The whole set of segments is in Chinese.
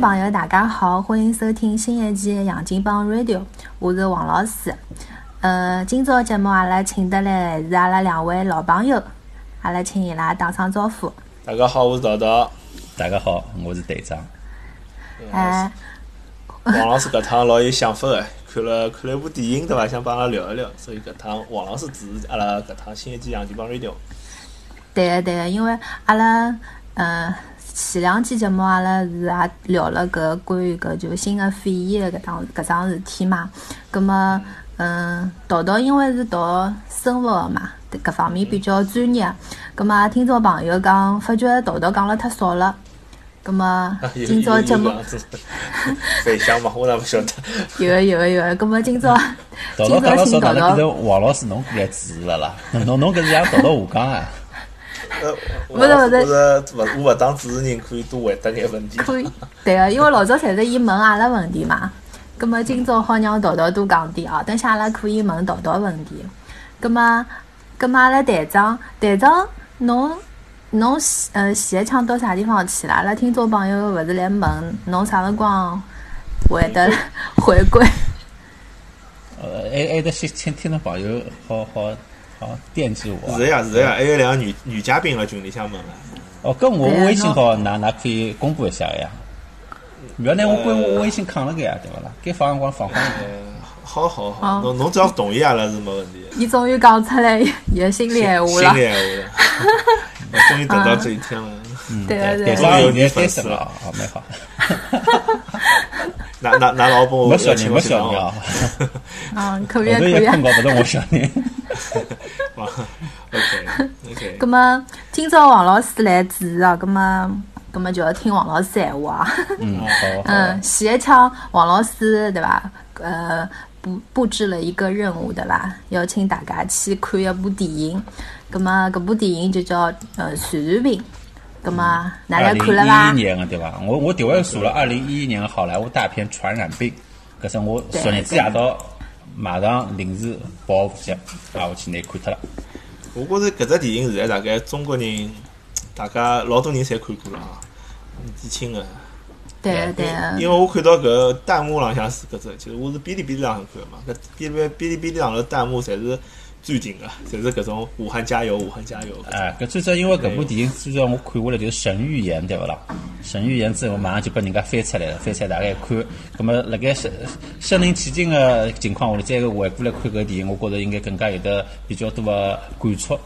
众朋友，大家好，欢迎收听新一期《杨金帮 Radio》，我是王老师。呃，今朝节目阿拉请得来是阿拉两位老朋友，阿拉请伊拉打声招呼。大家好，我是桃桃。大家好，我是队长。哎，王老师搿趟老有想法个，看了看了一部电影对伐？想帮阿拉聊一聊，所以搿趟王老师主持阿拉搿趟新一期《杨金帮 Radio》。对个对个，因为阿拉嗯。前两期节目阿拉是也聊了搿关于搿就新的肺炎搿档搿桩事体嘛，葛末嗯，桃桃因为是读生物个嘛，搿方面比较专业，葛末听众朋友讲发觉桃桃讲了太少了，葛末 今朝节目分享 嘛，我哪勿晓得。有个有个有。个，葛末今朝 今朝请桃桃。王老师侬过来主持了啦，侬侬搿是像桃桃下岗啊。呃，不是勿是，勿我勿当主持人，可以多回答眼问题。可以，对个，因为老早侪是伊问阿拉问题嘛。葛末今朝好让桃桃多讲点哦，等下阿拉可以问桃桃问题。葛末，葛末阿拉队长，队长，侬侬呃，前一枪到啥地方去了？阿拉听众朋友勿是来问侬啥辰光会得 回归？呃，还还得先请听众朋友好好。好，惦记我。是呀，是呀，还有两个女女嘉宾辣群里向问了。哦，跟我微信号，哪哪可以公布一下呀。不要拿我关我微信扛了个呀，对不啦？该放辰光放放。好好好，侬侬只要同意阿拉是没问题。你终于讲出来也心里闲话了。心里闲话了。终于等到这一天了。嗯，对对对。终于有点粉丝了，好，蛮好。那那那老婆，我小人，我小人啊。嗯，可以可以。碰到不是我小人。OK OK。那么今朝王老师来主持啊，那么那么就要听王老师闲话啊。嗯，好。嗯，前一枪王老师对吧？呃，布布置了一个任务对吧？邀请大家去看一部电影。那么这部电影就叫呃传染病。那么大家看了吧？二零一一年的对吧？我我第位数了二零一一年好莱坞大片《传染病》，可是我昨日子夜到。马上临时抱佛脚，啊，我去拿看脱了。我觉着搿只电影现在大概中国人，大家老多人侪看过了啊，年纪轻的。对对。因为我看到搿弹幕浪向是搿只，就是我是哔哩哔哩浪向看嘛，搿哔哩哔哩哔哩浪头弹幕侪是。最近个，就是搿种武汉加油，武汉加油。哎，搿最早因为搿部电影，最早我看下来就是神预言，对勿啦？神预言之后，马上就拨人家翻出来了，翻出来大概看。葛末辣盖身身临其境个情况下头，再回过来看搿电影，我觉着应该更加有得比较多个感触。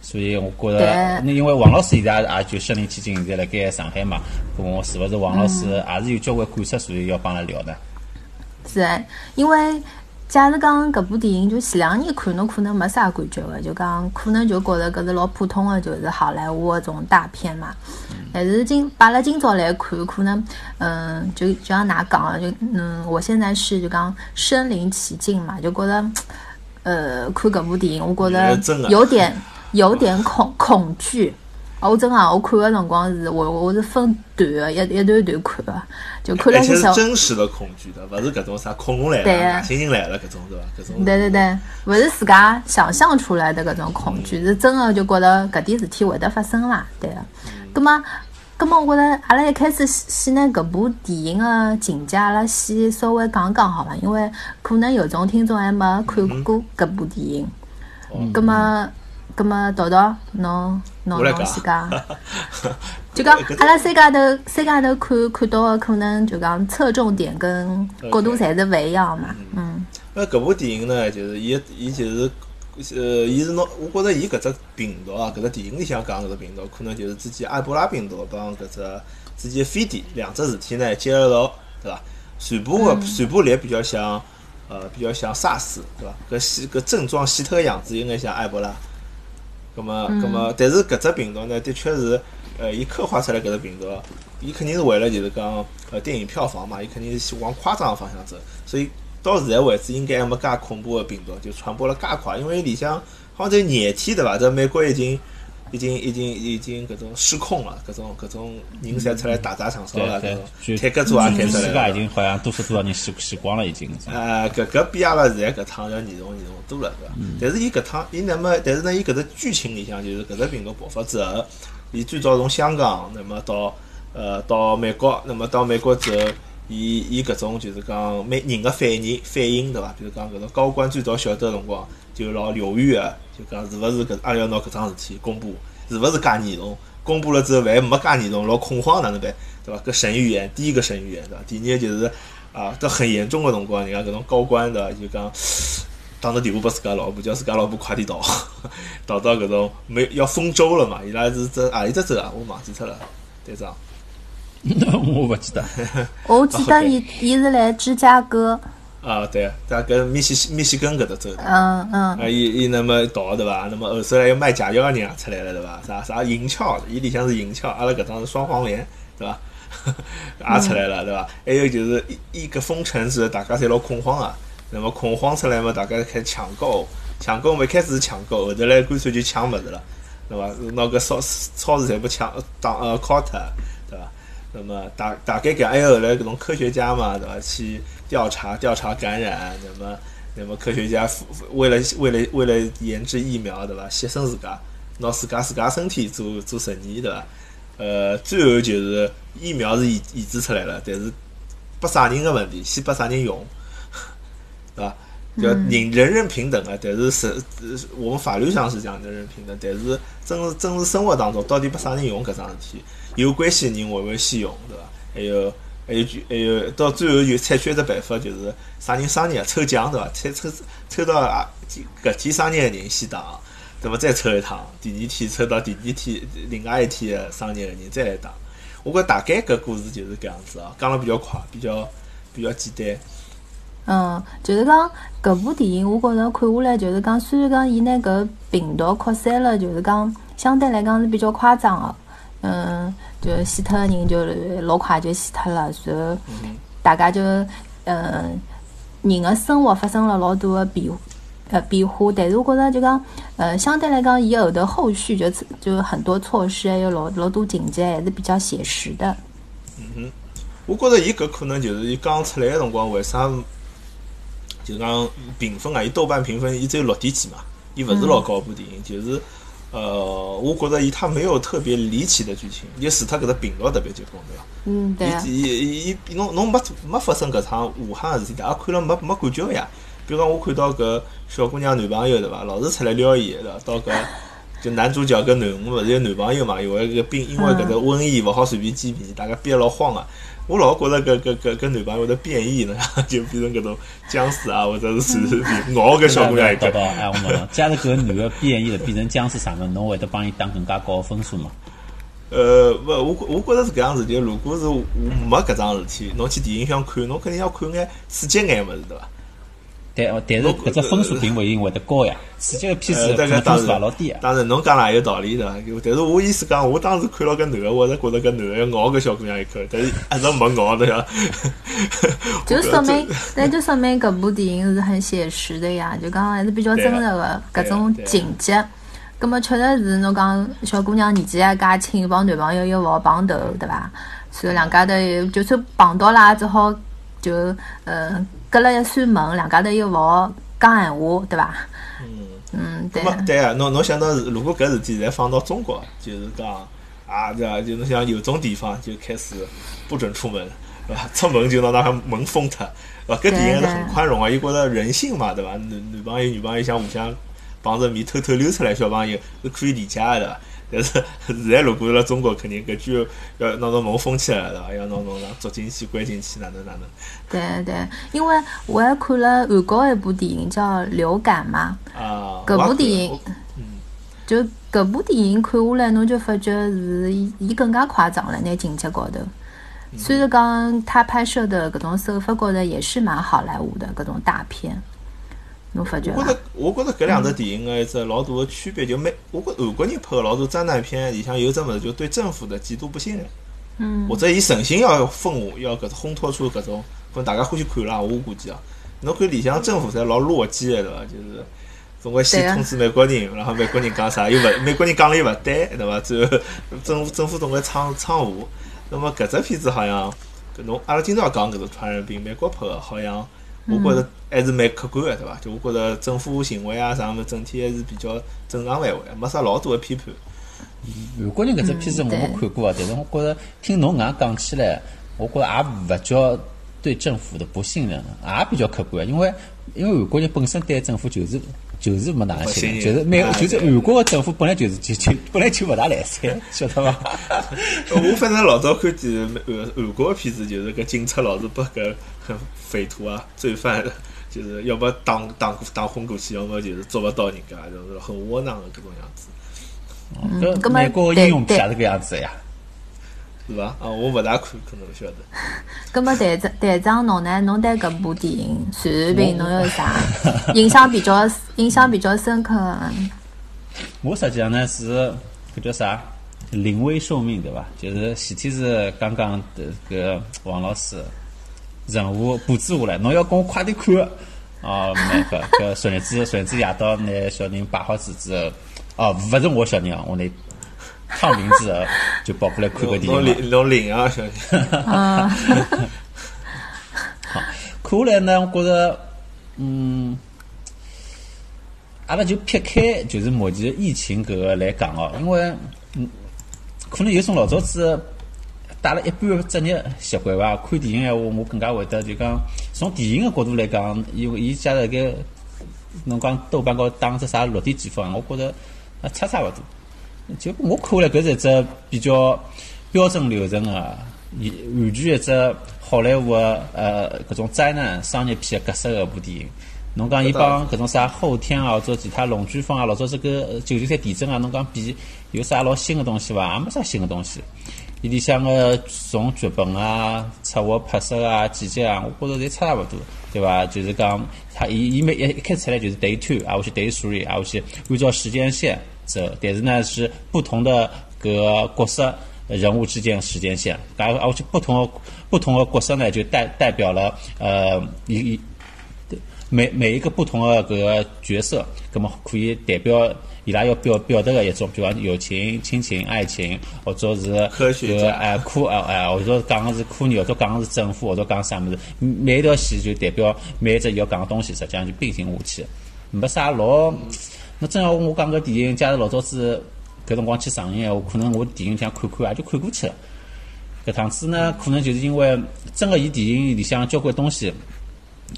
所以我觉着，那因为王老师现在也就身临其境，现在辣盖上海嘛，咾我是勿是王老师也是有交关感触，所以要帮他聊的。是，因为。假如讲搿部电影就前两年看，侬可能没啥感觉个，就讲可能就觉着搿是老普通的，就是好莱坞搿种大片嘛。但是今摆了今朝来看，可能嗯，就就像㑚讲个，就嗯，我现在是就讲身临其境嘛，就觉着呃，看搿部电影，我觉着有点有点恐恐惧。我真啊，我看个辰光是我我是分段个，一一段段看个，就看了些少。真实的恐惧的，勿是搿种啥恐龙来了、猩猩来了搿种是伐？搿种。对对对，勿是自家想象出来的搿种恐惧，是真个就觉得搿点事体会得发生啦，对个。葛末，葛末，我觉得阿拉一开始先拿搿部电影个情节，阿拉先稍微讲讲好伐？因为可能有种听众还没看过搿部电影。葛末。咁么，豆豆，侬侬侬先讲，就讲阿拉三家头三家头看看到个可能就讲侧重点跟角度侪是勿一样嘛，嗯。那搿部电影呢，就是伊伊就是呃，伊是侬，我觉着伊搿只病毒啊，搿只电影里向讲搿只病毒，可能就是之前埃博拉病毒帮搿只之前非典两只事体呢结合到，对伐？传播个传播力比较像呃，比较像 SARS，对伐？搿细搿症状细脱个样子有眼像埃博拉。咁么，咁么，但是搿只病毒呢，的确是，呃，伊刻画出来搿只病毒，伊肯定是为了就是讲，呃，电影票房嘛，伊肯定是往夸张个方向走，所以到现在为止，应该还没介恐怖个病毒就传播了介快，因为里向好像在廿天对伐？在美国已经。已经已经已经搿种失控了，搿种搿种人侪出来打砸抢烧了，搿种坦克车也开出来了。已经好像多少多少人死死光了，已经。啊，搿搿比阿拉现在搿趟要严重严重多了，对伐？但是伊搿趟伊那么，但是呢，伊搿只剧情里向就是搿只病毒爆发之后，伊最早从香港那么到呃，到美国，那么到美国之后，伊伊搿种就是讲每人个反应反应对伐？比如讲搿种高官最早晓得辰光，就老犹豫个，就讲是勿是搿阿拉要拿搿桩事体公布，是勿是介严重？公布了之后，万一没介严重，老恐慌哪能办？对伐？搿神预言，第一个神预言对伐？第二个就是啊，到很严重个辰光，人家搿种高官对伐？就讲。打个电话拨自家老婆，叫自家老婆快点到，到到搿种没要封州了嘛？伊拉是这何里只州啊？我忘记脱了，队长。我勿记得。我记得伊伊是来芝加哥。啊，对，在跟密西西密西根搿搭州。嗯嗯。啊，伊伊那么到对伐？那么后首来要卖假药个人也出来了对伐？啥啥银翘，伊里向是银翘，阿拉搿张是双黄连对伐？也出来了对伐？还有就是一一个封城时大家侪老恐慌啊。那么恐慌出来嘛，大家开始抢购，抢购嘛，一开始是抢购，后头来干脆就抢物事了，对伐？拿个超超市全部抢当呃伐？那么大大概搿还有后来搿种科学家嘛，对伐？去调查调查感染，那么那么科学家为了为了为了研制疫苗，对伐？牺牲自家，拿自家自家身体做做实验，对伐？呃，最后就是疫苗是研研制出来了，但是拨啥人个问题，先拨啥人用？对伐吧？叫人人人平等啊，但是是我们法律上是讲人人平等，但是真真实生活当中，到底拨啥人用搿桩事体？有关系的人会勿会先用，对伐？还有还有就还有到最后就采取一只办法，就是啥人生日抽奖，对伐？抽抽抽到啊搿天生日的人先打，对伐？再抽一趟，第二天抽到第二天另外一天的生日的人再来打。我觉大概搿故事就是搿样子啊，讲了比较快，比较比较简单。嗯，就是讲搿部电影，我觉着看下来，就是讲虽然讲伊拿搿病毒扩散了，就是讲相对来讲是比较夸张个。嗯，就死脱个人就老快就死脱了，然后大家就嗯，人个生活发生了老多个变呃变化，但是我觉着就讲呃，相对来讲，伊后头后续就就很多措施，还有老老多情节还是比较写实的。嗯哼，我觉着伊搿可能就是伊刚出来个辰光，为啥？就讲评分啊，伊豆瓣评分伊只有六点几嘛，伊勿是老高部电影，就是呃，我觉着伊它没有特别离奇的剧情，就除脱搿只频道特别结棍，对伐？嗯，对伊伊伊侬侬没没发生搿场武汉个事体，大家看了没没感觉呀？比如讲我看到搿小姑娘男朋友对伐，老是出来撩伊对伐？到搿 就男主角跟囡恩勿是有男朋友嘛？因为搿病，因为搿只瘟疫勿好随便见面，大家憋老慌个。我老觉着搿搿搿搿男朋友的变异呢，就变成搿种僵尸啊，或者是咬搿小姑娘一个。哎，我问侬，假如搿男的变异了，变成僵尸啥物事，侬会得帮伊打更加高的分数吗？呃，勿，我我觉着是搿样事体如果是没搿桩事体，侬去电影院看，侬肯定要看眼刺激眼物事，对伐？但但是搿只分数并勿一定会得高呀，刺激个片子分数也老低啊。当然，侬讲了也有道理的，但是我意思讲，我当时看了搿男个，我是觉着搿男个要咬搿小姑娘一口，但是一直没咬的呀。就说明，那就说明搿部电影是很写实的呀，就讲还是比较真实的搿种情节。葛么确实是侬讲小姑娘年纪还介轻，帮男朋友又勿好碰头，对伐？所以两家头就算碰到了，只好就呃。隔了一扇门，两家头又勿好讲闲话，对伐？嗯嗯，对。对啊，侬侬想到，如果搿事体再放到中国，就是讲啊，对伐？就侬想有种地方就开始不准出门，对伐？出门就拿那门封脱，对伐？搿电影是很宽容啊，伊觉着人性嘛，对伐？男男朋友女朋友想互相碰着面偷偷溜出来，小朋友是可以理解的。但是现在如果辣中国，肯定搿句要拿侬门封起来了，要拿侬让捉进去、关进去，哪能哪能？对对，因为我还看了韩国一部电影叫《流感》嘛。啊。搿部电影，嗯，就搿部电影看下来，侬就发觉是伊伊更加夸张了，拿情节高头。虽然讲他拍摄的搿种手法高头也是蛮好莱坞的搿种大片。我觉着，我觉着搿两只电影个一只老大个区别，就美，我觉韩国人拍个老多灾难片里向有只物事，就对政府的极度不信任，嗯，或者伊存心要封要搿烘托出搿种，可能大家欢喜看啦，我估计啊，侬看里向政府侪老弱鸡个对伐？就是总归先通知美国人，然后美国人讲啥又勿，美国人讲了又勿对，对伐？最后政府政府总归唱唱和，那么搿只片子好像，搿侬阿拉今朝讲搿个传染病，美国拍个好像。我觉着还是蛮客观的，对伐？就我觉着政府行为啊啥么，整体还是比较正常范围，没啥老多的批判。韩国人搿只片子我没看过啊，但是我觉着听侬搿样讲起来，我觉着也勿叫对政府的不信任，也比较客观。因为因为韩国人本身对政府就是就是没哪能信任，就是美就是韩国的政府本来就是就就本来就勿大来三，晓得伐？我反正老早看见韩韩国的片子，就是搿警察老是拨搿匪徒啊、罪犯，就是要么打打打昏过去，要么就是捉勿到人家，就是很窝囊的搿种样子。搿美国英雄片也是搿样子呀，是伐？啊，我勿大看，可能勿晓得。葛么队长队长侬呢？侬对搿部电影《传染病》侬有啥印象比较 印象比较深刻个？我实际上呢是搿叫啥？临危受命对伐？就是前天是刚刚的搿王老师任务布置下来，侬要跟我快点看啊！那个搿昨日子昨日子夜到拿小人摆好子之后。哦，勿是我小人啊，我那唱名字就跑过来看个电影嘛。侬侬领啊，小人。好，看下来呢，我觉着，嗯，阿拉就撇开就是目前疫情搿个来讲哦，因为嗯，可能有种老早子带了一半职业习惯伐，看电影闲话，我更加会得就讲从电影个角度来讲，因为伊加了个侬讲豆瓣高打只啥六点几分，我觉着。啊，差差勿多。就我看下来，搿是一只比较标准流程个，完全一只好莱坞个呃搿种灾难商业片个格式个部电影。侬讲伊帮搿种啥后天啊，或者其他龙卷风啊，老早这个九九三地震啊，侬讲比有啥老新个东西伐？也没啥新个东西。伊里向个从剧本啊、策划拍摄啊、剪辑啊，我觉着侪差勿多，对伐？就是讲，他伊伊每一一开始出来就是 day two 啊，我是 day three 啊，我是按照时间线走，但是呢是不同的个角色人物之间时间线，然后而且不同不同的角色呢就代代表了呃一一每每一个不同的个角色，那么可以代表。伊拉要表表达个一种，比方友情、亲情、爱情，或者是个哎科哎哎，或者讲个是科研，或者讲个是政府，或者讲啥物事，每一条线就代表每一只要讲个东西，实际上就并行下去，没啥老。那正要我讲个电影，假如老早子搿辰光去上映，我可能我电影想看看，也就看过去了。搿趟子呢，可能就是因为真个伊电影里向交关东西。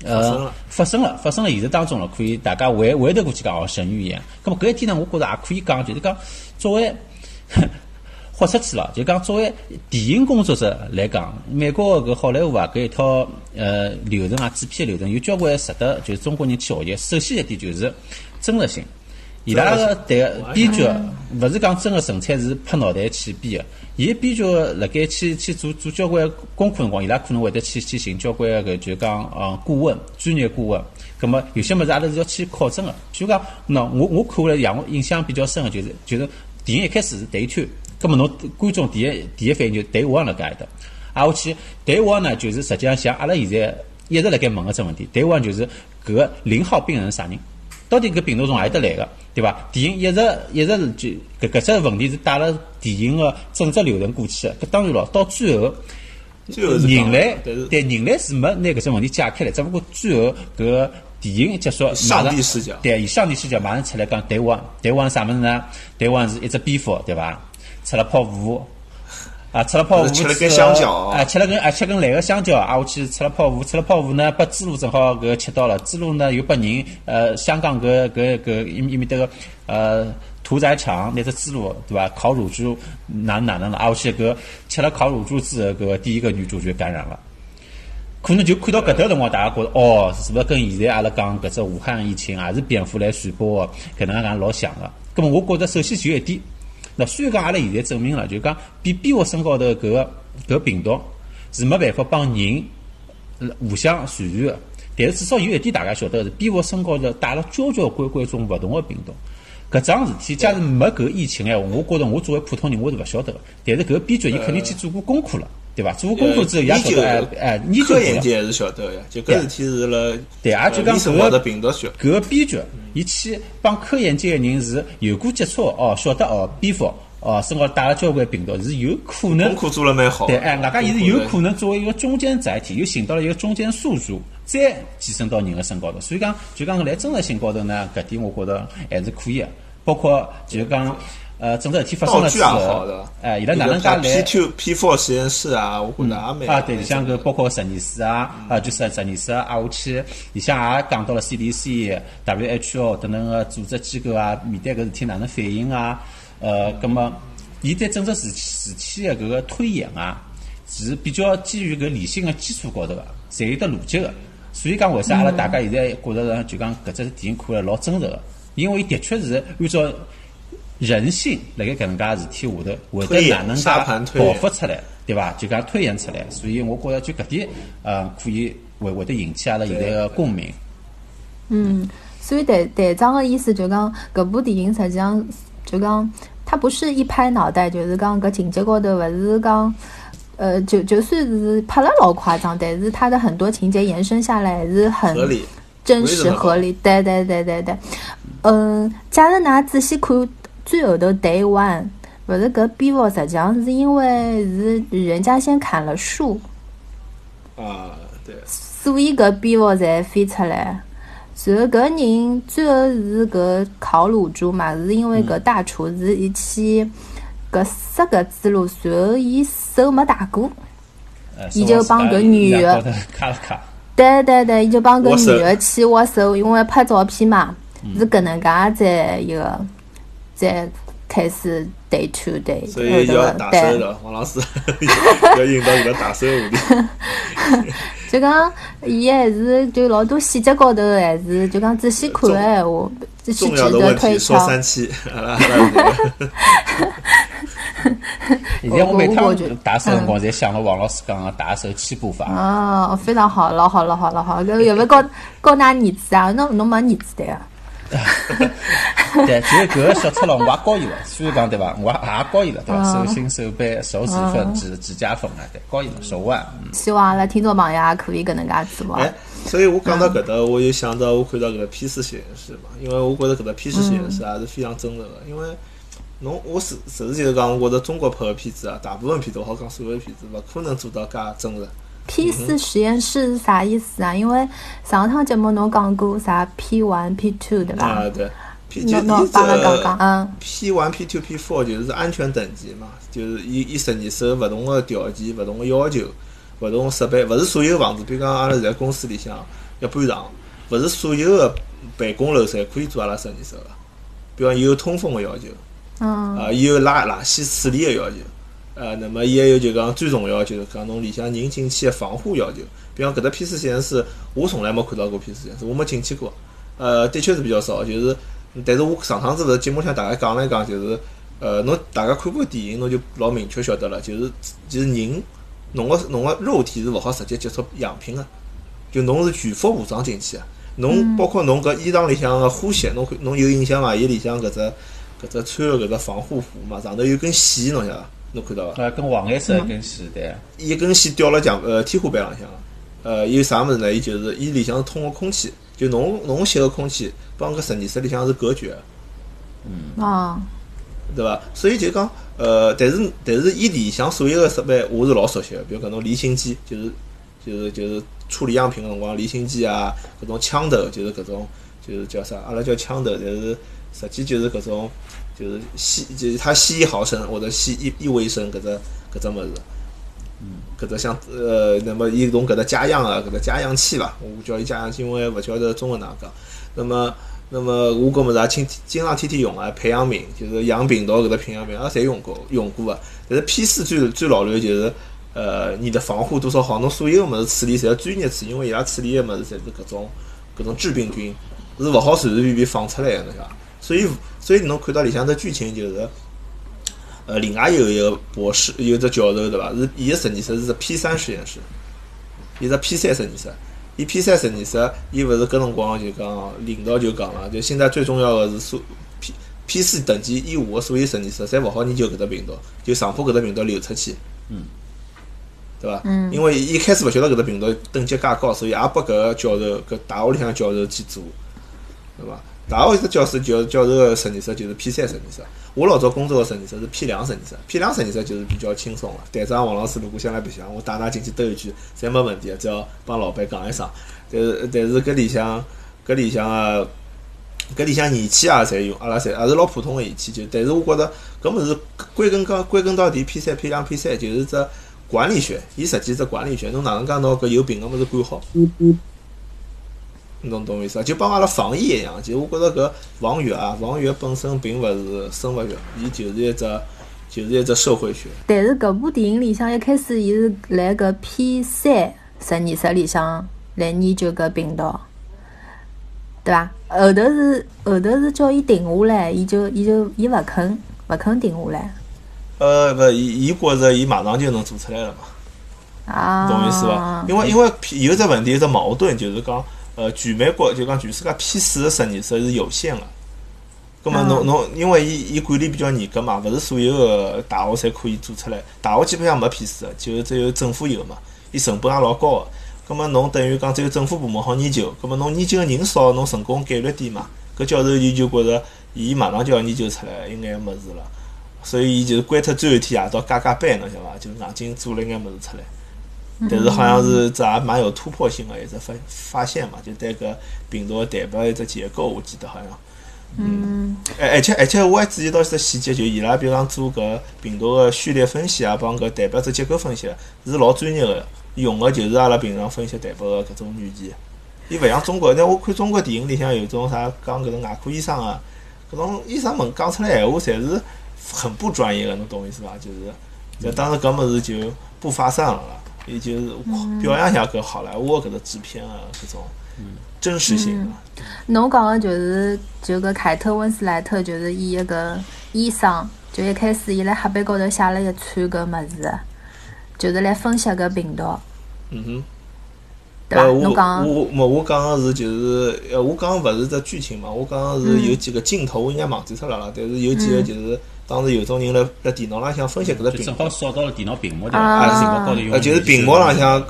呃，发生了，发生了，现实当中了，可以大家回回头过去讲哦，神预言。那么搿一点呢，我觉着也可以讲，就是讲作为 豁出去了，就讲作为电影工作者来讲，美国搿好莱坞啊，搿一套呃流程啊，制片流程有交关值得，就是中国人去学习。首先一点就是真实性。伊拉个对编剧勿是讲真个纯粹是拍脑袋去编个，伊编剧辣盖去去做做交关功课辰光，伊拉可能会得去去寻交关个就讲呃顾问、专业顾问。葛末有些物事阿拉是要去考证个。就讲，喏，我我看下来让我印象比较深个就是就是电影一开始是对推，葛末侬观众第一第一反应就对王辣盖搭，挨下去对王呢就是实际上像阿拉现在一直辣盖问个只问题，对王就是搿个零号病人啥人？到底搿病毒从何里搭来个，对伐？电影一直一直是就搿搿只问题是带了电影个整只流程过去个。搿当然咯，到最后，人类对人类是没拿搿只问题解开来，只不过最后搿电影一结束，上帝视角，对，以上帝视角马上出来讲，台湾台湾啥物事呢？台湾是一只蝙蝠，对伐？出了泡芙。啊，吃了泡芙，吃了根香蕉，啊，吃了根，啊，吃根烂个香蕉，啊，我去吃了泡芙，吃了泡芙呢，把猪肉正好搿吃到了，猪肉呢又把人，呃，香港搿搿搿一一面迭个，呃，屠宰场那只猪肉，对伐？烤乳猪哪哪能了？啊，我去搿吃了烤乳猪之后，搿第一个女主角感染了，可能就看到搿段辰光，大家觉着哦，是勿是跟现在阿拉讲搿只武汉疫情也是蝙蝠来传播个，搿能介老像个。葛末我觉着首先就一点。那虽然讲阿拉现在证明了，就讲比比我身高头搿个搿病毒是没办法帮人互相传染的，但是至少有一点大家晓得是，B 我身高头带了交交关关种勿同个病毒。搿桩事体假如没搿疫情闲话，我觉着我作为普通人我是勿晓得个。但是搿个编剧伊肯定去做过功课了，对伐？做过功课之后，也晓得哎哎，研究研究还是晓得呀。就搿事体是了，对啊，就讲搿个病毒学，搿个编剧伊去帮科研界的人是有过接触哦，晓得哦，蝙蝠哦身高带了交关病毒是有可能。功课做了蛮好。对，哎，外加伊是有可能作为一个中间载体，又寻到了一个中间宿主，再寄生到人的身高头。所以讲，就讲辣真实性高头呢，搿点我觉着还是可以的。包括就是讲，呃，整个事体发生了之后，哎，伊拉哪能介来？P two P four 实验室啊，我觉着也蛮啊，对，里向搿包括实验室啊，啊，就是实验室啊，下去，里向也讲到了 CDC、WHO 等等个组织机构啊，面对搿事体哪能反应啊？呃，葛么，伊对整个事事体个搿个推演啊，是比较基于搿理性个基础高头个，侪有得逻辑个。所以讲，为啥阿拉大家现在觉着讲就讲搿只电影看了老真实个？因为的确是按照。人性辣盖搿能介事体下头，会得哪能介爆发出来，对伐？就讲推演出来，所以我觉着就搿点，呃，可以会会得引起阿拉现在个共鸣。嗯，所以队队长个意思就讲，搿部电影实际上就讲，它不是一拍脑袋，就是讲搿情节高头勿是讲，呃，就就算是拍了老夸张，但是它的很多情节延伸下来还是很真实合理。对对对对对，嗯，假如㑚仔细看。最后头 day one，勿是搿蝙蝠，实际上是因为是人家先砍了树，啊，对，所以搿蝙蝠才飞出来。然后搿人最后是搿烤乳猪嘛，是因为搿大厨是一起搿杀搿猪肉，然后伊手没打过，伊就帮搿女的，对对对，伊就帮搿女的去握手，因为拍照片嘛，是搿能介在一个。再开始 day to day，所以要打手的王老师 要引到一个打。就讲，伊还是就老多细节高头，还是就讲仔细看的闲话，仔细值得推敲。说三期，现在我每趟打手辰光，侪想了王老师讲个打手七步法。哦，非常好，老好，老好，老好。搿有没有教教㑚儿子啊？侬侬没儿子的啊？对，就搿个小赤佬，我也教伊了。所以讲对伐？我也教伊了，对伐？手心、手背、手指粉、指指甲缝啊，对，教伊了，手腕。希望阿拉听众朋友也可以搿能介做哎，所以我讲到搿搭，我就想到我看到搿个 P 四实验室嘛，因为我觉着搿个 P 四实验室还是非常真实的。因为侬我实实事求是讲，我觉着中国拍个片子啊，大部分片子，好讲所有片子，勿可能做到介真实。P 四实验室是啥意思啊？因为上趟节目侬讲过啥 P one P two 对吧？啊对，P 就你这嗯 P one P two P four 就是安全等级嘛，就是伊伊实验室勿同的条件、勿同的要求、勿同设备，勿是所有房子，比如讲阿拉在公司里向要搬场，勿是所有的办公楼侪可以做阿拉实验室个，比方有通风的要求，嗯，啊有垃垃圾处理的要求。呃，那么伊还有就讲最重要就是讲侬里向人进去的防护要求，比方搿只 P 四实验室，我从来没看到过 P 四实验室，我没进去过。呃，的确是比较少，就是，但是我上趟子勿是节目向大家讲了一讲，就是，呃，侬大家看过电影，侬就老明确晓得了，就是就是人，侬个侬个肉体是勿好直接接触样品个，就侬是全副武装进去个，侬包括侬搿衣裳里向个呼吸，侬侬有印象伐？伊里向搿只搿只穿个搿只防护服嘛，上头有根线，侬晓得伐？侬看到伐？啊，跟黄颜色一根线对。一根线吊辣墙呃天花板浪向，呃，有啥物事呢？伊就是伊里向是通个空气，就侬侬吸个空气，帮搿实验室里向是隔绝。嗯。啊。对伐？所以就讲，呃，但是但是伊里向所有个设备我是老熟悉个，比如搿种离心机，就是就是就是处理样品个辰光离心机啊，搿种枪头就是搿种就是叫啥？阿拉叫枪头，但是实际就是搿种。就是吸，就是他吸一毫升或者吸一一微升，搿只搿只物事，嗯，搿只像呃，那么一种搿只加氧啊，搿只加氧器吧，我叫伊加氧器，因为勿晓得中文哪讲。那么，那么我搿物事也经经常天天用啊，培养皿，就是养病毒搿只培养皿，也侪用过用过个。但是 P 四最最老卵就是，呃，你的防护多少好，侬所有个物事处理侪要专业处理，因为伊拉处理个物事侪是搿种搿种致病菌，是勿好随随便便放出来个，侬晓得伐？所以。所以侬看到里向只剧情就是，呃，另外有一个博士，有只教授对伐？是伊个实验室是只 P 三实验室，伊只 P 三实验室。伊 P 三实验室，伊勿是搿辰光就讲领导就讲了，就现在最重要的是所 P P 四等级以下个所有实验室，侪勿好研究搿只病毒，就上怕搿只病毒流出去。嗯。对伐？嗯。因为一开始勿晓得搿只病毒等级介高，所以也拨搿个教授搿大学里向教授去做，对伐？大学一只教授教教授个实验室就是 P 三实验室，我老早工作个实验室是 P 两实验室，P 两实验室就是比较轻松个。队长王老师如果想来白相，我带㑚进去兜一圈，侪没问题个，只要帮老板讲一声。但是但是搿里向搿里向个搿里向仪器啊，侪用，阿拉侪也是老普通个仪器，就但是我觉着搿物事归根到归根到底，P 三 P 两 P 三就是只管理学，伊实际只管理学，侬哪能介拿搿有病个物事管好？侬懂我意思伐？就帮阿拉防疫一样，其实我觉着搿防疫啊，防疫本身并勿是生物学，伊就是一只就是一只社会学。但是搿部电影里向一开始伊是辣搿 P 三实验室里向来研究搿病毒，对伐？后头是后头是叫伊停下来，伊就伊就伊勿肯勿肯停下来呃，勿，伊伊觉着伊马上就能做出来了嘛，啊。懂我意思伐？因为因为有只问题，有只矛盾，就是讲，呃，全美国就讲全世界 P 四个实验室是有限个。葛末侬嗯侬，因为伊伊管理比较严格嘛，勿是所有个大学侪可以做出来。大学基本上没 P 四个，就只有政府有嘛，伊成本也老高个。葛末侬等于讲只有政府部门好研究，葛末侬研究个人少，侬成功概率低嘛。搿教授伊就觉着，伊马上就要研究出来一眼物事了，所以伊就是关脱最后一天夜到加加班，侬晓得伐？就硬劲做了一眼物事出来。但是好像是这也蛮有突破性的一只发发现嘛，就对搿病毒的蛋白一只结构，我记得好像。嗯而而且而且我还注意到一只细节，就伊拉比如讲做搿病毒个序列分析啊，帮搿蛋白质结构分析，是老专业个，用个就是阿拉平常分析蛋白个搿种软件。伊勿像中国，但我看中国电影里向有种啥讲搿种外科医生啊，搿种医生们讲出来闲话，侪是很不专业个，侬懂我意思伐？就是，那当时搿物事就不发散了啦，也就是表扬一下搿好莱坞搿只制片啊搿种真实性啊。侬讲个就是就搿凯特温斯莱特，就是伊一个医生，就一开始伊辣黑板高头写了一串搿物事，就是来分析搿病毒，嗯哼。对伐？呃，我侬讲我没我讲个是就是呃，我讲个勿是只剧情嘛，我讲个是有几个镜头，我应该忘记脱了啦。但是有几个就是当时有种人辣辣电脑浪向分析搿只病毒就正好，扫到了电脑屏幕上啊。伐？屏幕高头用呃就是屏幕浪向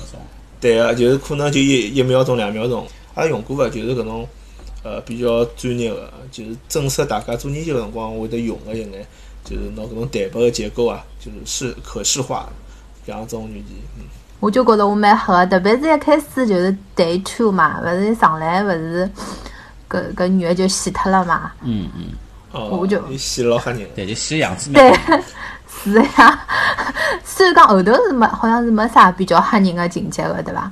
对个，就是可能就一一秒钟两秒钟，阿拉用过个就是搿种呃比较专业个，就是正式大家做研究个辰光会得用个一眼，就是拿搿种蛋白个结构啊，就是视可视化搿样种软件，嗯。我就觉着我蛮黑个，特别是一开始就是 day two 嘛，勿是一上来勿是搿搿女个就死脱了嘛，嗯嗯，哦，我就伊死了老吓人个。对，就洗样子蛮对好。是呀。虽然讲后头是没，好像是没啥比较吓人的情节个，对伐？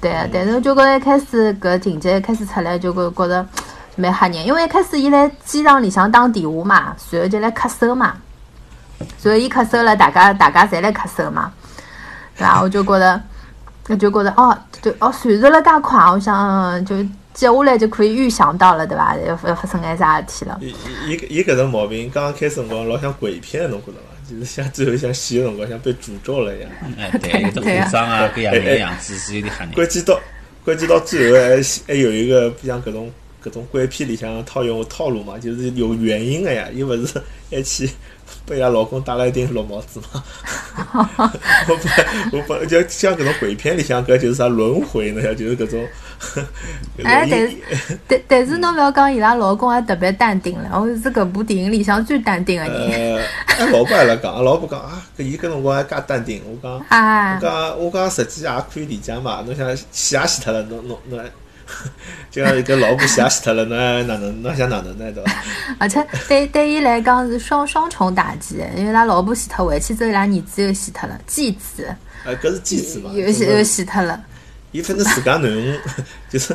对，但是我就觉着一开始搿情节一开始出来就觉觉着蛮吓人，因为一开始伊辣机场里向打电话嘛，随后就来咳嗽嘛，随后伊咳嗽了，大家大家侪来咳嗽嘛，对伐？我就觉着，我就觉着哦，就哦传传了介快，我想嗯就接下来就可以预想到了，对伐？要要发生眼啥事体了。伊伊伊伊搿种毛病，刚刚开始辰光老像鬼片，侬觉得伐？就是像最后像死个辰光像被诅咒了一样。哎，对，有的徽章啊，搿样那个样子是有点吓人。关键到关键到最后还还有一个像搿种搿种鬼片里向套用的套路嘛，就是有原因的呀，又勿是还去被她老公戴了一顶绿帽子嘛。我不我不就像搿种鬼片里向搿就是啥轮回呢？就是搿种。哎，但是但但是侬勿要讲伊拉老公还特别淡定了，我是搿部电影里向最淡定个人。老婆还辣讲，俺老婆讲啊，搿伊搿辰光还介淡定，我讲。啊我，讲我讲实际也可以理解嘛，侬想死也死脱了，侬侬侬还，就像一个老婆死也死脱了，侬还哪能侬想哪能呢？对伐？而且对对伊来讲是双双重打击，因为他老婆死脱，回去之后伊拉儿子又死脱了，继子呃，搿是继子嘛，又死又死脱了。伊反正自家囡恩，就是，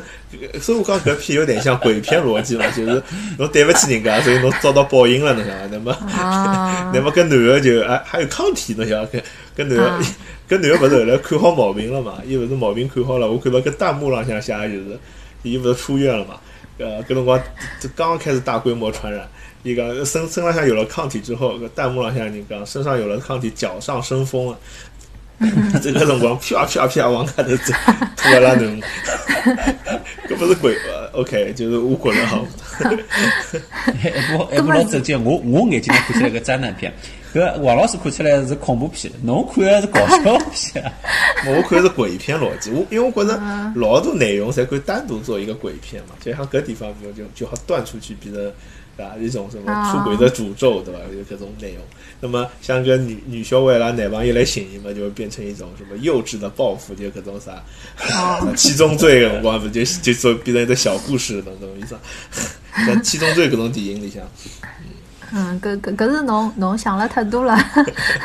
所以我讲搿片有点像鬼片逻辑嘛，就是侬对勿起人家，所以侬遭到报应了，侬晓得伐？那么，啊 那么搿男个就哎还有抗体，侬晓得搿搿男个啊 搿男个勿是后来看好毛病了嘛？伊勿是毛病看好了，我看到搿弹幕浪向写的就是，伊勿是出院了嘛？呃，搿辰光就刚刚开始大规模传染。伊讲身身浪向有了抗体之后，搿弹幕浪向人讲身上有了抗体，脚上生风了。这个辰光啪啪啪往外头走，吐了拉侬，搿不是鬼呃？OK，就是我觉着好。一部一部老正经，我我眼睛里看出来个灾难片，搿王老师看出来是恐怖片，侬看的是搞笑片。我看是鬼片逻辑，我因为我觉着老多内容侪可以单独做一个鬼片嘛，就像搿地方比如就就好断出去，变成啊一种什么出轨的诅咒，对吧？有各种内容。那么像个女女小孩啦、男朋友来寻伊嘛，就会变成一种什么幼稚的报复，就各种啥哦七宗罪个辰光，不就就做变成一个小故事，侬懂意思伐？像七宗罪搿种电影里向，嗯，搿搿搿是侬侬想了太多了，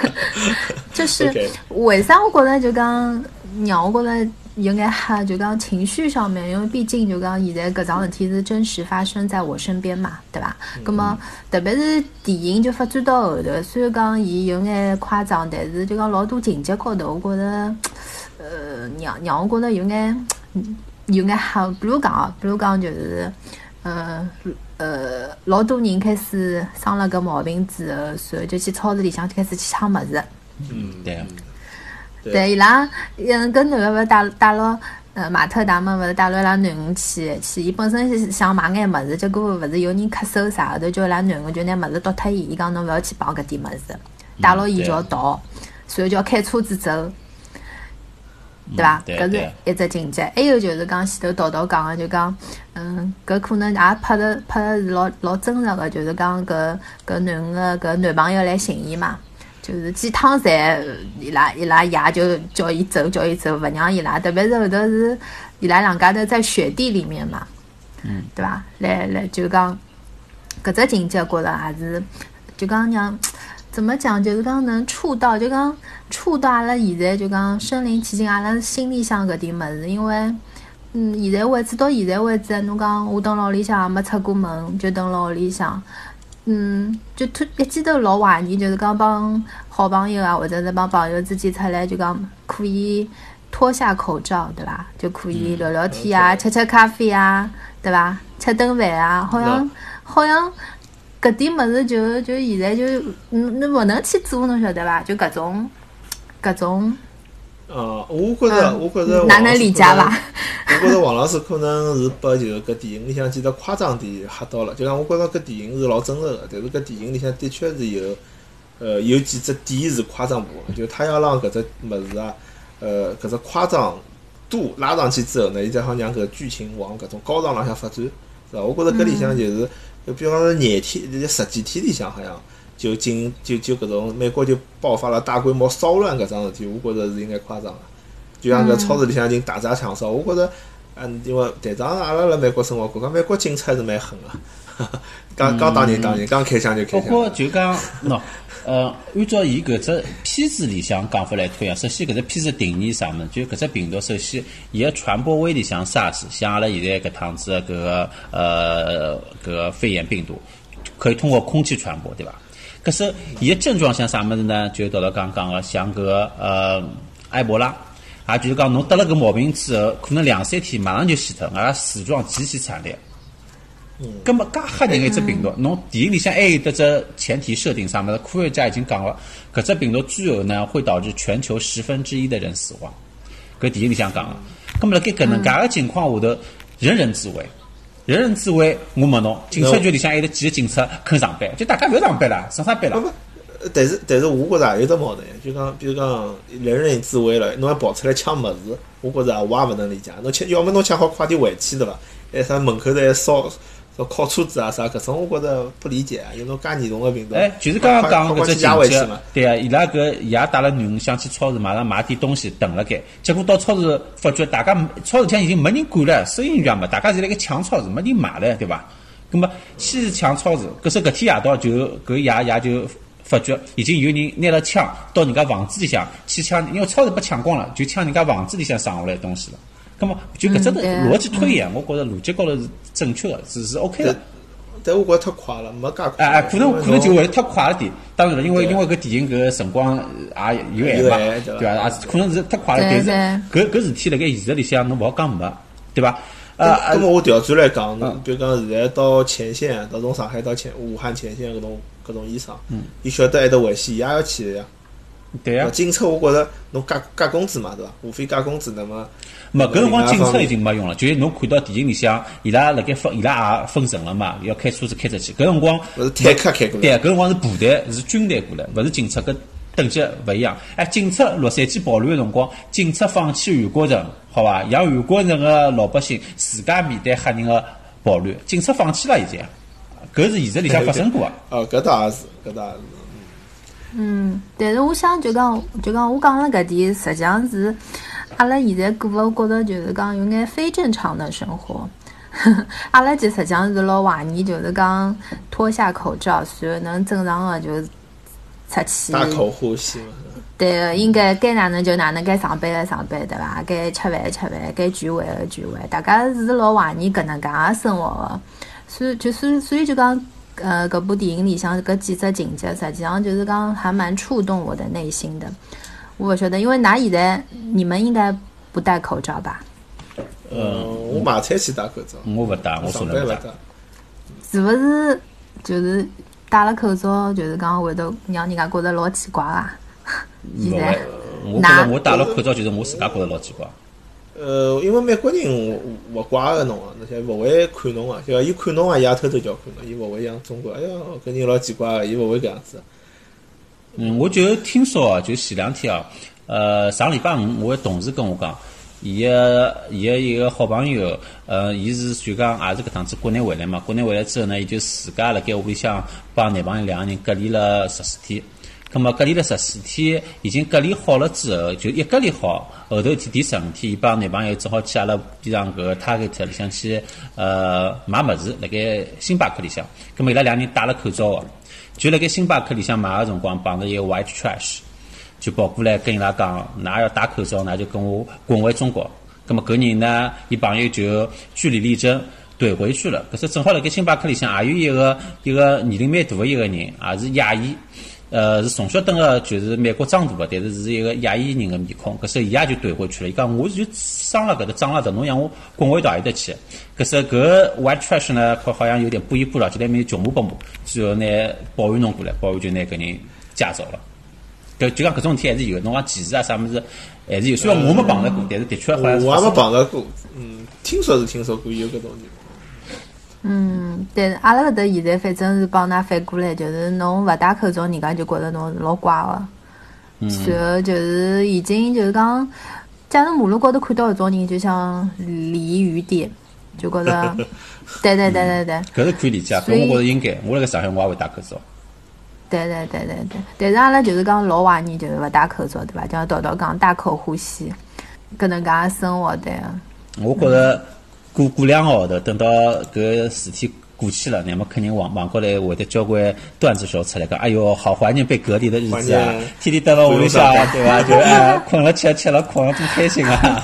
就是为啥我觉着就讲让我觉着有眼哈，就讲情绪上面，因为毕竟就讲现在搿桩事体是真实发生在我身边嘛，对伐？葛么特别是电影就发展到后头，虽然讲伊有眼夸张，但是就讲老多情节高头，我觉着呃让让我觉着有眼嗯有眼哈，比如讲啊，比如讲就是。呃呃，老多人开始生了搿毛病之后，然后就去超市里向就开始去抢物事。嗯，对，对对，伊拉嗯，搿男个勿是带带牢呃马特达蒙勿是带牢伊拉囡恩去去，伊本身是想买眼物事，结果勿是有人咳嗽啥，后头叫伊拉囡恩就拿物事丢脱伊，伊讲侬勿要去碰搿点物事，带牢伊就要逃，所以就要开车子走。对伐？搿是一只情节。还有就是讲前头叨叨讲个，就讲，嗯，搿可能也拍的拍的是老老真实个，就是讲搿搿囡恩个搿男朋友来寻伊嘛，就是几趟侪伊拉伊拉爷就叫伊走叫伊走，勿让伊拉，特别是后头是伊拉两家头在雪地里面嘛，嗯，对伐？来来就讲搿只情节，觉着还是就讲让怎么讲，就是讲能触到，就讲触到阿拉现在就讲身临其境，阿拉心里向搿点物事，因为。嗯，现在为止到现在为止，侬讲我蹲辣屋里向也没出过门，就蹲辣屋里向，嗯，就突一记头老怀念，就是讲帮好朋友啊，或者是帮朋友之间出来，就讲可以脱下口罩，对吧？就可以聊聊天啊，吃吃咖啡啊，对吧？吃顿饭啊，好像好像搿点物事就就现在就嗯，侬勿能去做，侬晓得伐？就搿种搿种，呃，我觉着，嗯我觉着，哪能理解伐？我觉着王老师可能是把就是搿电影里向几只夸张点吓到了，就讲我觉着搿电影是老真实个，但是搿电影里向的确是有，呃，有几只点是夸张部分，就他要让搿只物事啊，呃，搿只夸张度拉上去之后呢，伊才好让搿剧情往搿种高潮浪向发展，是伐？我觉着搿里向就是，就比方说廿天，就是十几天里向好像。就进就就搿种美国就爆发了大规模骚乱搿桩事体，我觉着是应该夸张个。就像搿超市里向人打砸抢烧，我觉着，嗯，因为队长阿拉辣美国生活过，讲美国警察是蛮狠个，刚刚打人打人，刚开枪就开枪。包括就讲喏，呃，按照伊搿只片子里向讲法来推啊，首先搿只片子定义啥物事？就搿只病毒，首先伊个传播威力像 SARS，像阿拉现在搿趟子搿个呃搿个肺炎病毒，可以通过空气传播，对伐？搿是伊个症状像啥物事呢？就到了刚刚个像搿个呃埃博拉。也就是讲，侬得了搿毛病之后，可能两三天马上就死脱，而死状极其惨烈。咁么介吓人个一只病毒，侬电影里向还有得只前提设定啥物事？科学家已经讲了，搿只病毒最后呢会导致全球十分之一的人死亡。搿电影里向讲个。咁么辣盖搿能介个情况下头，人人自危，人人自危。我问侬，警察局里向还有得几个警察肯上班？就大家勿要上班了，上啥班了？不不，呃但是但是我觉着也有只矛盾，就讲比如讲人人自危了，侬还跑出来抢物事，我觉着我也勿能理解。侬抢，要么侬抢好快点回去对伐？还啥门口头还烧烧烤车子啊啥搿种，我觉着不理解啊。有侬介严重个病毒，哎，就是刚刚讲搿只情节对啊，伊拉搿爷带了囡恩想去超市马上买点东西等辣盖，结果到超市发觉大家超市里向已经没人管了，收银员嘛，大家侪辣盖抢超市，没人买了，对伐？葛么先是抢超市，搿是搿天夜到就搿爷爷就发觉已经有人拿了枪到人家房子里向去抢，因为超市被抢光了，就抢人家房子里向剩下来东西了。葛么就搿只逻辑推演，我觉着逻辑高头是正确的，是是 OK 的但。但我觉着太快了，没介快。哎哎，可能可能就会太快了点。当然了，因为对因为搿电影搿辰光呃也有限嘛，对伐？也是可能是太快了。但是搿搿事体辣盖现实里向侬勿好讲没，对伐？呃那呃么我调转来讲，嗯比如讲现在到前线，到从上海到前武汉前线搿种搿种医生，伊晓得还得危险，伊也要去的呀。对呀，警察我觉着侬加加工资嘛，对伐？无非加工资，那么没搿辰光警察已经没用了，就是侬看到电影里向伊拉辣盖分，伊拉也分层了嘛，要开车子开出去。搿辰光坦克开过对，来，搿辰光是部队，是军队过来，勿是警察，搿等级勿一样。哎，警察洛杉矶暴乱个辰光，警察放弃韩国人，好伐？让韩国人个老百姓自家面对黑人个暴乱，警察放弃了已经。搿是现实里向发生过个。哦，搿倒也是，搿倒也是。嗯，但是我想就讲就讲我讲了搿点，实际上是阿拉现在过个，我觉着就是讲有眼非正常的生活。阿拉就实际上是老怀念，就是讲脱下口罩，然后能正常的就是出去。大口呼吸嘛。对个，应该该哪能就哪能，该上班的上班，对伐？该吃饭吃饭，该聚会的聚会，大家是老怀念搿能介个生活个。所以就是所以就讲，呃，搿部电影里向搿几只情节，实际上就是讲还蛮触动我的内心的。我勿晓得，因为㑚现在你们应该不戴口罩吧？嗯，我买菜去戴口罩。我勿戴，我从来勿戴。是勿是就是戴了口罩，就是讲会得让人家觉得老奇怪啊？现在，我觉着我戴了口罩，就是我自家觉得老奇怪。呃，因为美国人勿怪个侬啊，那些勿会看侬啊，就伊看侬啊，也偷偷叫看侬，伊勿会像中国，哎哟，搿人老奇怪个，伊勿会搿样子。嗯，我就听说啊，就前两天啊，呃，上礼拜五，我同事跟我讲，伊个伊个一个好朋友，呃，伊是就讲也是搿趟子国内回来嘛，国内回来之后呢，伊就自家辣盖屋里向帮男朋友两个人隔离了十四天。咁么隔离了十四天，已经隔离好了之后，就一隔离好，后头天第十五天，伊帮男朋友只好去阿拉边上搿个 Target 里向去呃买物事，辣盖星巴克里向。咁么伊拉两人戴了口罩个，就辣盖星巴克里向买个辰光碰着一个 White Trash，就跑过来跟伊拉讲，㑚要戴口罩，㑚就跟我滚回中国。咁么搿人呢，伊朋友就据理力争，怼回去了。可是正好辣盖星巴克里向也有一个一个年龄蛮大个一个人，也是亚裔。呃，是从小等个，就是美国长大个，但是是一个亚裔人个面孔。搿时候伊也就怼回去了，伊讲我就生了搿搭长了的，侬让我滚回到埃搭去。搿时候搿 white trash 呢，好好像有点不依不饶，就在面穷骂不骂，最后拿保安弄过来，保安就拿搿人架走了。搿就讲搿种事体还是有，侬讲歧视啊啥物事还是有。虽然我没碰着过，但是的确好像。我也没碰着过，嗯，听说是听说过有搿种情况。嗯，但是阿拉搿搭现在反正是帮㑚反过来，就是侬勿戴口罩，人家就觉着侬是老怪个。嗯。然后就是已经就是讲，假如马路高头看到搿种人，就像离远点，就觉着。对对对对对。搿是可以理解，搿我觉着应该。我辣盖上海，我也会戴口罩。对对对对对，但是阿拉就是讲老怀念，就是勿戴口罩，对伐？就像道道讲大口呼吸，搿能介生活对。我觉着。过过两个号头，等到搿事体过去了，那么肯定网网高头会得交关段子手出来讲，哎哟，好怀念被隔离的日子啊！天天蹲辣屋里向，对伐？就哎，困了吃，吃了困，多开心啊！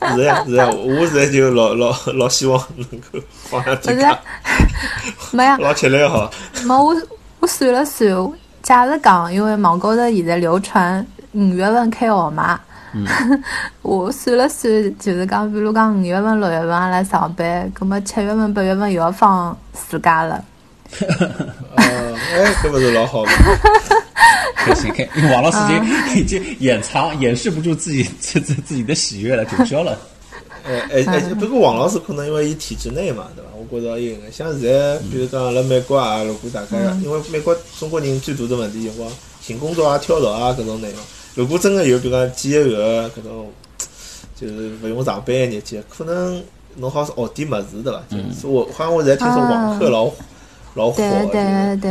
是呀是呀，我现在就老老老希望能够放下这个，没呀，老吃力好。没我我算了算，假如讲，因为网高头现在流传五月份开学嘛。我算了算，就是讲，比如讲五月份、六月份阿拉上班，葛么七月份、八月份又要放暑假了。哎，这不是老好吗？开心开，因为王老师已经已经掩藏、掩饰不住自己 自自自己的喜悦了，就笑了。哎哎哎，不过王老师可能因为伊体制内嘛，对伐？我觉着应该像现在，比如讲辣美国啊，如果大家因为美国中国人最大的问题就是讲寻工作啊、跳槽啊搿种内容。如果真的有，比如讲几个月搿种，就是勿用上班个日节，可能侬好是学点物事对伐？就是我好像我现在听说网课老老火对对对。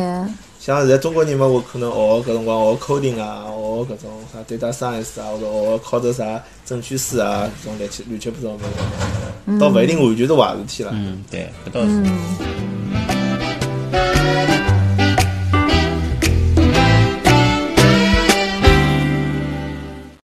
像现在中国人嘛，我可能学搿辰光学 coding 啊，学搿种啥 data science 啊，或者学考着啥证券师啊，搿种乱七乱七八糟物事，倒勿一定完全是坏事体了。嗯，对，搿倒是。